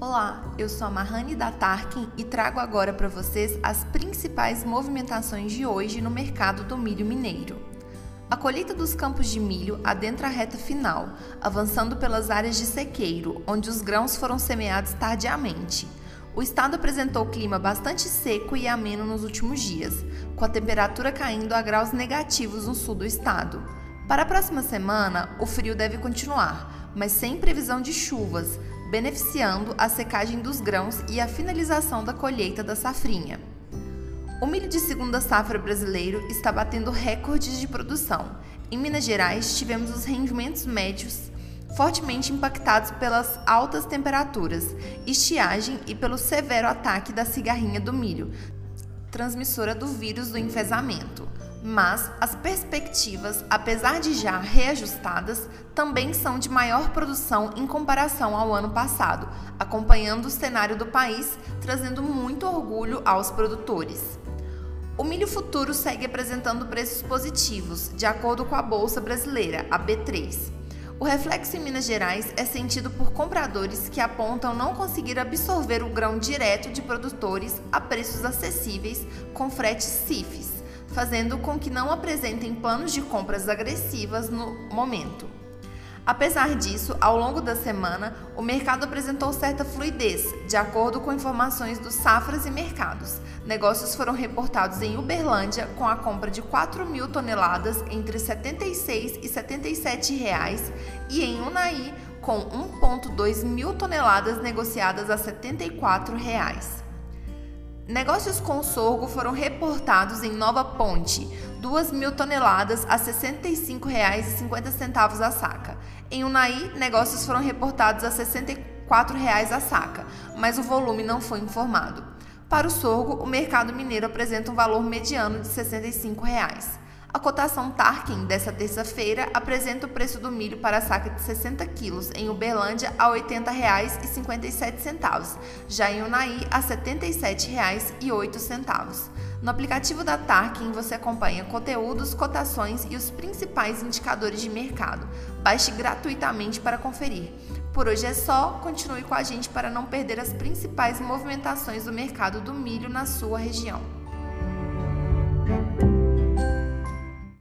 Olá, eu sou a Mahani da Tarkin e trago agora para vocês as principais movimentações de hoje no mercado do milho mineiro. A colheita dos campos de milho adentra a reta final, avançando pelas áreas de sequeiro, onde os grãos foram semeados tardiamente. O estado apresentou clima bastante seco e ameno nos últimos dias, com a temperatura caindo a graus negativos no sul do estado. Para a próxima semana, o frio deve continuar, mas sem previsão de chuvas, beneficiando a secagem dos grãos e a finalização da colheita da safrinha. O milho de segunda safra brasileiro está batendo recordes de produção. Em Minas Gerais, tivemos os rendimentos médios fortemente impactados pelas altas temperaturas, estiagem e pelo severo ataque da cigarrinha do milho, transmissora do vírus do enfesamento mas as perspectivas, apesar de já reajustadas, também são de maior produção em comparação ao ano passado, acompanhando o cenário do país, trazendo muito orgulho aos produtores. O milho futuro segue apresentando preços positivos, de acordo com a Bolsa Brasileira, a B3. O reflexo em Minas Gerais é sentido por compradores que apontam não conseguir absorver o grão direto de produtores a preços acessíveis com fretes CIFs fazendo com que não apresentem planos de compras agressivas no momento. Apesar disso, ao longo da semana, o mercado apresentou certa fluidez, de acordo com informações dos Safras e Mercados. Negócios foram reportados em Uberlândia com a compra de 4 mil toneladas entre 76 e 77 reais e em Unai com 1,2 mil toneladas negociadas a 74 reais. Negócios com sorgo foram reportados em Nova Ponte, 2 mil toneladas a R$ 65,50 a saca. Em Unai, negócios foram reportados a 64 reais a saca, mas o volume não foi informado. Para o sorgo, o mercado mineiro apresenta um valor mediano de R$ 65. A cotação Tarkin dessa terça-feira apresenta o preço do milho para a saca de 60 quilos em Uberlândia a R$ 80,57, já em Unai a R$ 77,08. No aplicativo da Tarkin você acompanha conteúdos, cotações e os principais indicadores de mercado. Baixe gratuitamente para conferir. Por hoje é só, continue com a gente para não perder as principais movimentações do mercado do milho na sua região.